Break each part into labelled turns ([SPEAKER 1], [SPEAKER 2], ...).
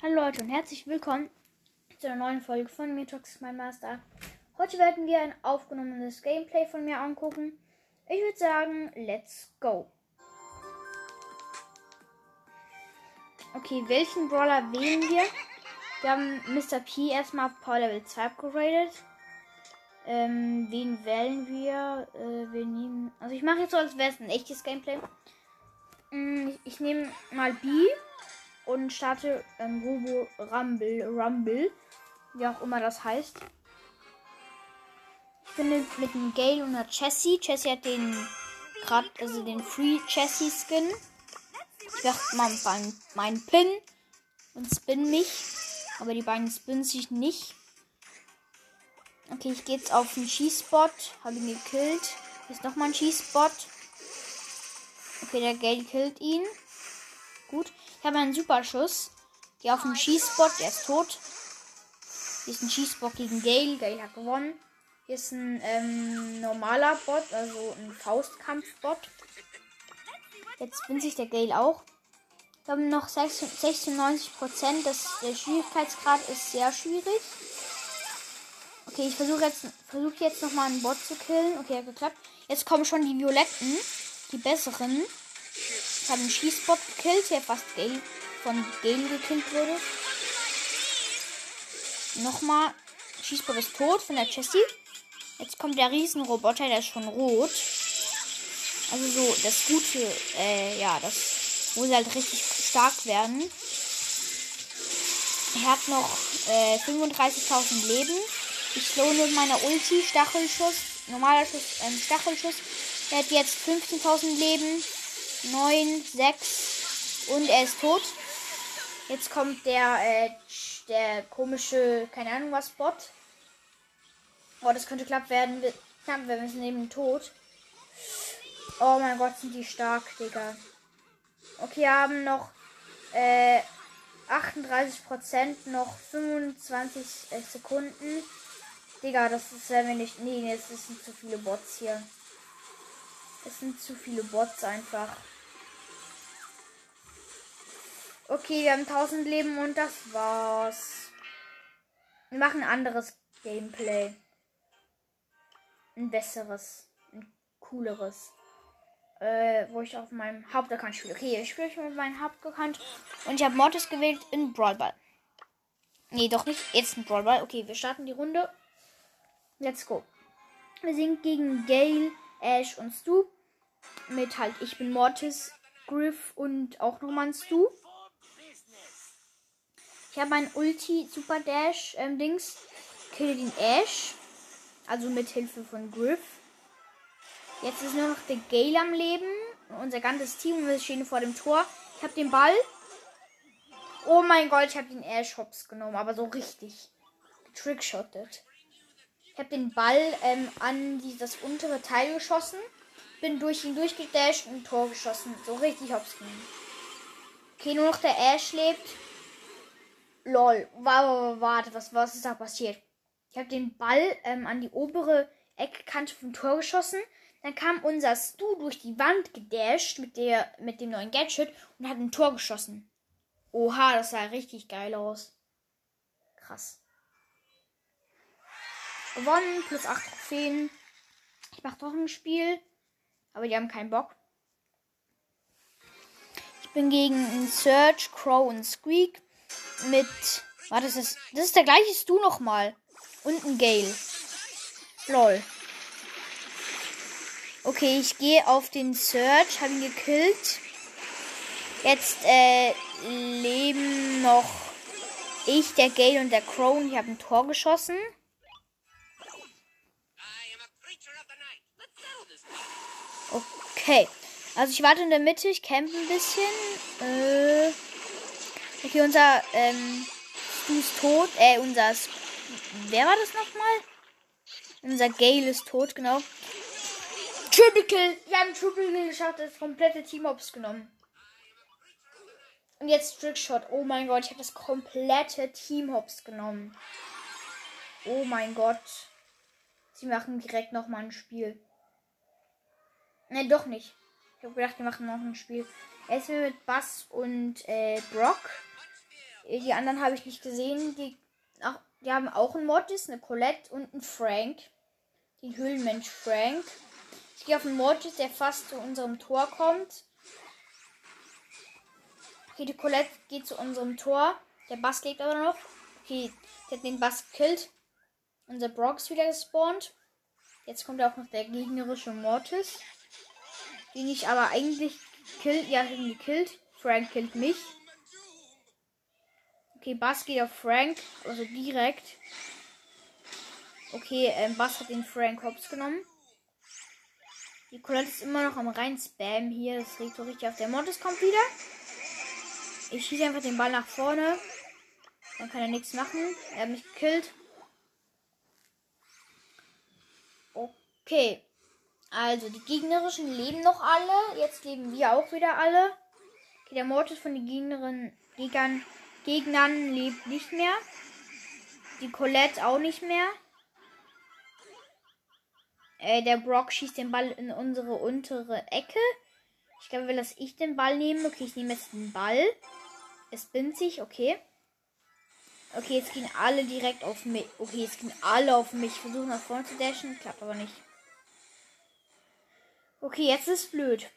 [SPEAKER 1] Hallo Leute und herzlich willkommen zu einer neuen Folge von Metox mein Master. Heute werden wir ein aufgenommenes Gameplay von mir angucken. Ich würde sagen, let's go. Okay, welchen Brawler wählen wir? Wir haben Mr. P erstmal auf Power Level 2 upgraded. Ähm, wen wählen wir? Äh, wir nehmen. Also ich mache jetzt so, als wäre es ein echtes Gameplay. Mm, ich, ich nehme mal B und starte ähm, Robo Rumble, Rumble, wie auch immer das heißt. Ich bin mit, dem Gale und der Jessie. Jessie hat den gerade, also den Free Jessie Skin. Ich werde mal meinen mein Pin und spin mich. Aber die beiden spinnen sich nicht. Okay, ich gehe jetzt auf den Schießbot. Habe ihn gekillt. Hier ist nochmal ein Schießbot. Okay, der Gale killt ihn. Gut. Ich habe einen Superschuss. Gehe auf den Schießbot. Der ist tot. Hier ist ein Schießbot gegen Gale. Gale hat gewonnen. Hier ist ein ähm, normaler Bot, also ein Faustkampfbot. Jetzt bin sich der Gale auch. Wir haben noch 96 Prozent. Der Schwierigkeitsgrad ist sehr schwierig. Okay, ich versuche jetzt, versuch jetzt noch mal einen Bot zu killen. Okay, hat geklappt. Jetzt kommen schon die Violetten, die besseren. Ich habe einen Schießbot gekillt, der fast Gale, von Gale gekillt wurde. Nochmal. Schießbot ist tot von der Jessie. Jetzt kommt der Riesenroboter, der ist schon rot. Also so, das Gute, äh, ja, das, sie halt richtig stark werden. Er hat noch äh, 35.000 Leben. Ich mit meiner Ulti, Stachelschuss, normaler Schuss, ähm, Stachelschuss. Er hat jetzt 15.000 Leben. 9, 6 und er ist tot. Jetzt kommt der, äh, der komische, keine Ahnung was, Bot. Oh, das könnte knapp werden. Knapp wir sind eben tot. Oh mein Gott, sind die stark, Digga. Okay, wir haben noch äh, 38%, noch 25 äh, Sekunden. Digga, das ist sehr wenig. Nee, es sind zu viele Bots hier. Es sind zu viele Bots einfach. Okay, wir haben 1000 Leben und das war's. Wir machen ein anderes Gameplay. Ein besseres. Ein cooleres. Äh, wo ich auf meinem Hauptaccount spiele. Okay, ich spiele mit meinem Hauptaccount. Und ich habe Mortis gewählt in Brawlball. Nee, doch nicht. Jetzt ein Brawlball. Okay, wir starten die Runde. Let's go. Wir sind gegen Gale, Ash und Stu. Mit halt, ich bin Mortis, Griff und auch nochmal ein Stu. Ich habe ein Ulti Super Dash ähm, Dings. Kill den Ash. Also mit Hilfe von Griff. Jetzt ist nur noch der Gale am Leben. Unser ganzes Team. Stehen vor dem Tor. Ich habe den Ball. Oh mein Gott, ich habe den Ash Hops genommen. Aber so richtig. Trickshottet. Ich habe den Ball ähm, an dieses untere Teil geschossen. Bin durch ihn durchgedasht und ein Tor geschossen. So richtig hops genommen. Okay, nur noch der Ash lebt. Lol. Warte, warte, was, was ist da passiert? Ich habe den Ball ähm, an die obere Eckkante vom Tor geschossen. Dann kam unser Stu durch die Wand gedasht mit, der, mit dem neuen Gadget und hat ein Tor geschossen. Oha, das sah richtig geil aus. Krass. Gewonnen, plus 8 Trophäen. Ich mache doch ein Spiel. Aber die haben keinen Bock. Ich bin gegen Search, Crow und Squeak mit. Warte, das ist, das ist der gleiche Stu nochmal. Und ein Gale. Lol. Okay, ich gehe auf den Search, habe ihn gekillt. Jetzt äh, leben noch ich, der Gale und der Crow. Und ich habe ein Tor geschossen. Okay. Also ich warte in der Mitte, ich campe ein bisschen. Äh, okay, unser ähm, Stu ist tot. Äh, unser. Wer war das nochmal? Unser Gale ist tot, genau. Triple Kill. Wir haben Triple Kill geschafft, das komplette Team Ops genommen. Und jetzt Trickshot. Oh mein Gott, ich habe das komplette Team Hops genommen. Oh mein Gott. Sie machen direkt noch mal ein Spiel. Nein, doch nicht. Ich habe gedacht, die machen noch ein Spiel. Erstmal mit Bass und äh, Brock. Äh, Die anderen habe ich nicht gesehen. Die, ach, die haben auch einen Mortis, eine Colette und einen Frank. Den Höhlenmensch Frank. Ich gehe auf den Mortis, der fast zu unserem Tor kommt. Okay, die Colette geht zu unserem Tor. Der Bass lebt aber noch. Okay, der hat den Bass gekillt. Unser Brock ist wieder gespawnt. Jetzt kommt auch noch der gegnerische Mortis. Den ich aber eigentlich killt. Ja, ich gekillt. Frank killt mich. Okay, Bass geht auf Frank. Also direkt. Okay, ähm, Bass hat den Frank Hops genommen. Die Colette ist immer noch am rein Spam hier. Das regt so richtig auf. Der Mortis kommt wieder. Ich schieße einfach den Ball nach vorne. Dann kann er nichts machen. Er hat mich gekillt. Okay. Also, die gegnerischen leben noch alle. Jetzt leben wir auch wieder alle. Okay, der Mortis von den Gegnerinnen, Gegnern, Gegnern lebt nicht mehr. Die Colette auch nicht mehr. Äh, der Brock schießt den Ball in unsere untere Ecke. Ich glaube, dass ich den Ball nehme. Okay, ich nehme jetzt den Ball. Es bindet sich, okay. Okay, jetzt gehen alle direkt auf mich. Okay, jetzt gehen alle auf mich. Versuchen nach vorne zu dashen. Klappt aber nicht. Okay, jetzt ist blöd.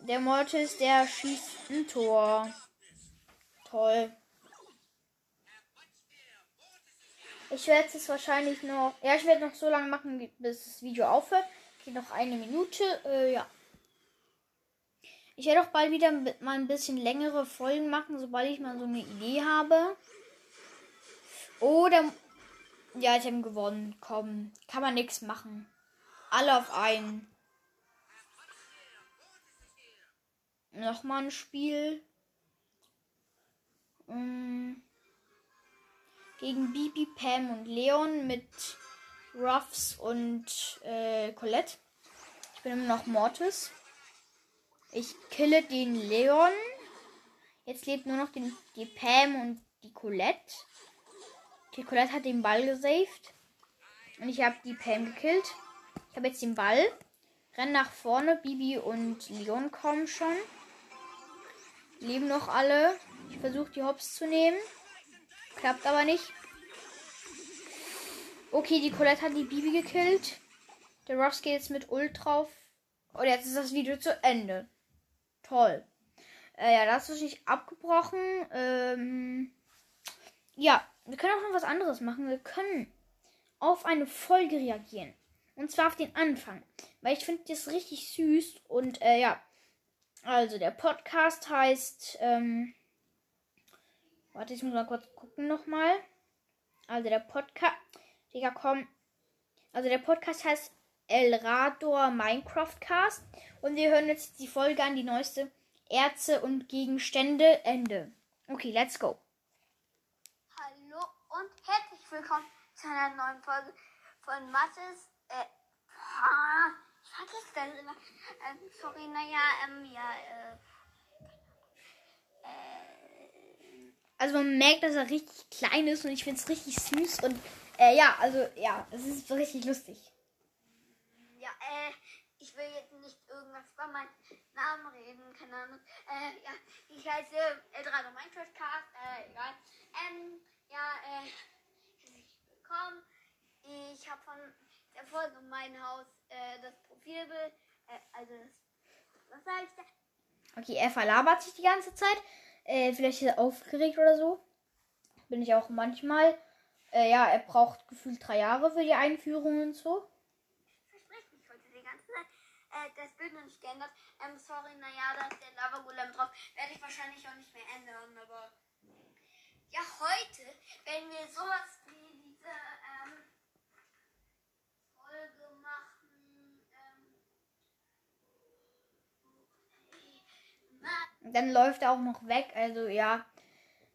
[SPEAKER 1] Der Mortis, der schießt ein Tor. Toll. Ich werde es wahrscheinlich noch. Ja, ich werde noch so lange machen, bis das Video aufhört. Geht noch eine Minute. Äh, ja. Ich werde auch bald wieder mal ein bisschen längere Folgen machen, sobald ich mal so eine Idee habe. Oder. Ja, ich habe gewonnen. Komm, kann man nichts machen. Alle auf einen. Nochmal ein Spiel. Gegen Bibi, Pam und Leon mit Ruffs und äh, Colette. Ich bin immer noch Mortis. Ich kille den Leon. Jetzt lebt nur noch den, die Pam und die Colette. Die Colette hat den Ball gesaved. Und ich habe die Pam gekillt. Ich habe jetzt den Ball. Renn nach vorne. Bibi und Leon kommen schon. Leben noch alle. Ich versuche die Hops zu nehmen. Klappt aber nicht. Okay, die Colette hat die Bibi gekillt. Der Ross geht jetzt mit Ult drauf. Und jetzt ist das Video zu Ende. Toll. Äh, ja, das ist nicht abgebrochen. Ähm, ja, wir können auch noch was anderes machen. Wir können auf eine Folge reagieren. Und zwar auf den Anfang. Weil ich finde das richtig süß. Und äh, ja. Also der Podcast heißt. Ähm, warte, ich muss mal kurz gucken nochmal. Also der Podcast. Digga, komm. Also der Podcast heißt El Rador Minecraft Cast. Und wir hören jetzt die Folge an, die neueste Erze und Gegenstände Ende. Okay, let's go.
[SPEAKER 2] Hallo und herzlich willkommen zu einer neuen Folge von Mathis. Äh, ah, ich vergesse das immer. Ähm, sorry, naja, ähm, ja, äh, äh,
[SPEAKER 1] Also man merkt, dass er richtig klein ist und ich finde es richtig süß. Und äh, ja, also ja, es ist richtig lustig.
[SPEAKER 2] ja, äh, ich will jetzt nicht irgendwas über meinen Namen reden, keine Ahnung. Äh, ja, ich heiße Eldrado Minecraft Cast, äh, egal. Ähm, ja, äh, herzlich willkommen. Ich habe von der Folge Mein Haus äh, das Profilbild, äh, also das, was sag ich da?
[SPEAKER 1] Okay, er verlabert sich die ganze Zeit. Äh, vielleicht ist er aufgeregt oder so. Bin ich auch manchmal. Äh, ja, er braucht gefühlt drei Jahre für die Einführung und so.
[SPEAKER 2] verspricht mich heute die ganze Zeit. Äh, das Bild noch nicht geändert. Ähm, sorry, naja, da ist der Lava Golem drauf. Werde ich wahrscheinlich auch nicht mehr ändern, aber. Ja, heute werden wir sowas wie diese ähm, Folge machen. Ähm, na,
[SPEAKER 1] Dann läuft er auch noch weg. Also ja,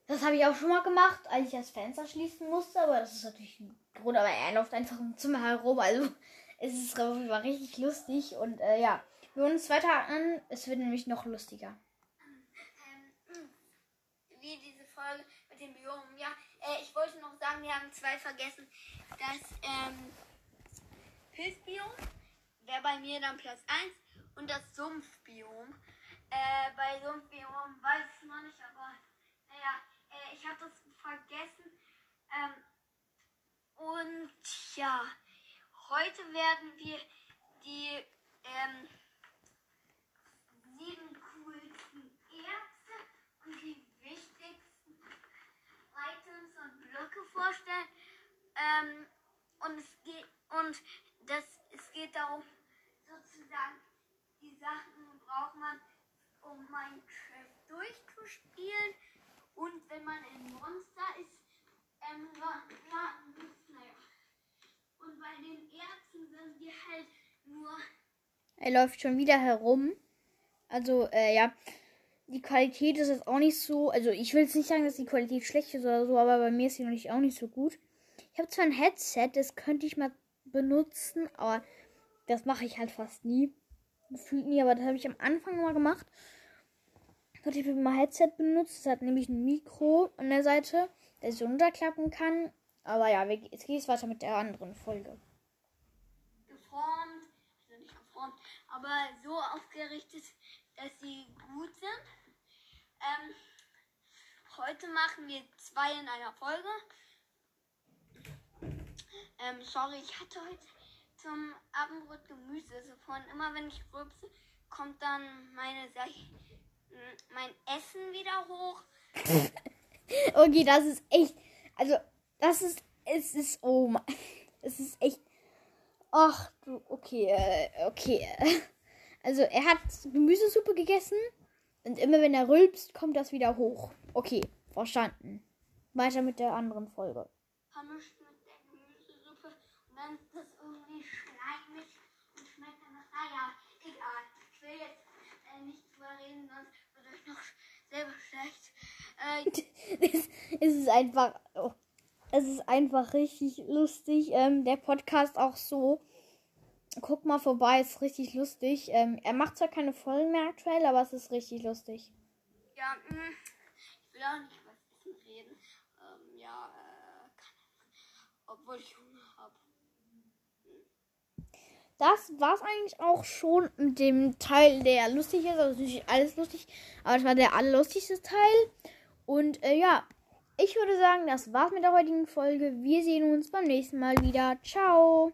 [SPEAKER 1] das habe ich auch schon mal gemacht, als ich das Fenster schließen musste. Aber das ist natürlich ein Grund. Aber er läuft einfach im Zimmer herum. Also es ist Fall richtig lustig. Und äh, ja, wir hören uns weiter an. Es wird nämlich noch lustiger.
[SPEAKER 2] irgendwie diese Folge mit den Biomen. Ja, äh, ich wollte noch sagen, wir haben zwei vergessen. Das ähm, Pilzbiom wäre bei mir dann Platz 1 und das Sumpfbiom. Äh, bei Sumpfbiom weiß ich noch nicht, aber naja, äh, ich habe das vergessen. Ähm, und ja, heute werden wir die ähm, sieben coolsten Erze und die wichtigsten Items und Blöcke vorstellen. Ähm, und es geht und das es geht darum, sozusagen die Sachen braucht man, um Minecraft durchzuspielen. Und wenn man ein Monster ist, ähm, naja. Und bei den Erzen sind die halt nur
[SPEAKER 1] Er läuft schon wieder herum. Also, äh, ja. Die Qualität ist jetzt auch nicht so. Also, ich will jetzt nicht sagen, dass die Qualität schlecht ist oder so, aber bei mir ist sie nicht, auch nicht so gut. Ich habe zwar ein Headset, das könnte ich mal benutzen, aber das mache ich halt fast nie. Gefühlt nie, aber das habe ich am Anfang mal gemacht. Dort habe ich mal Headset benutzt. Das hat nämlich ein Mikro an der Seite, das ich runterklappen kann. Aber ja, jetzt geht es weiter mit der anderen Folge.
[SPEAKER 2] geformt, also nicht geformt, aber so aufgerichtet, dass sie gut sind. Ähm, heute machen wir zwei in einer Folge. Ähm, sorry, ich hatte heute zum Abendbrot Gemüse. Also von immer wenn ich rülpse, kommt dann meine, m, mein Essen wieder hoch.
[SPEAKER 1] Okay, das ist echt. Also, das ist. Es ist. Oh mein. Es ist echt. Ach du. Okay, äh, okay. Also, er hat Gemüsesuppe gegessen. Und immer wenn er rülpst, kommt das wieder hoch. Okay, verstanden. Weiter mit der anderen Folge.
[SPEAKER 2] vermischt mit der Gemüsesuppe und dann ist das irgendwie schleimig und schmeckt dann nach, naja, egal. Ich will jetzt äh, nicht drüber reden, sonst noch selber schlecht. Äh,
[SPEAKER 1] es, ist einfach. Oh, es ist einfach richtig lustig. Ähm, der Podcast auch so. Guck mal vorbei, ist richtig lustig. Ähm, er macht zwar keine Folgen mehr aktuell, aber es ist richtig lustig.
[SPEAKER 2] ja, mh, ich will auch nicht über Essen reden. Ähm, ja, äh, Ahnung. Obwohl ich Hunger habe.
[SPEAKER 1] Das war's eigentlich auch schon mit dem Teil, der lustig ist. Also nicht alles lustig, aber es war der allerlustigste Teil. Und äh, ja, ich würde sagen, das war's mit der heutigen Folge. Wir sehen uns beim nächsten Mal wieder. Ciao.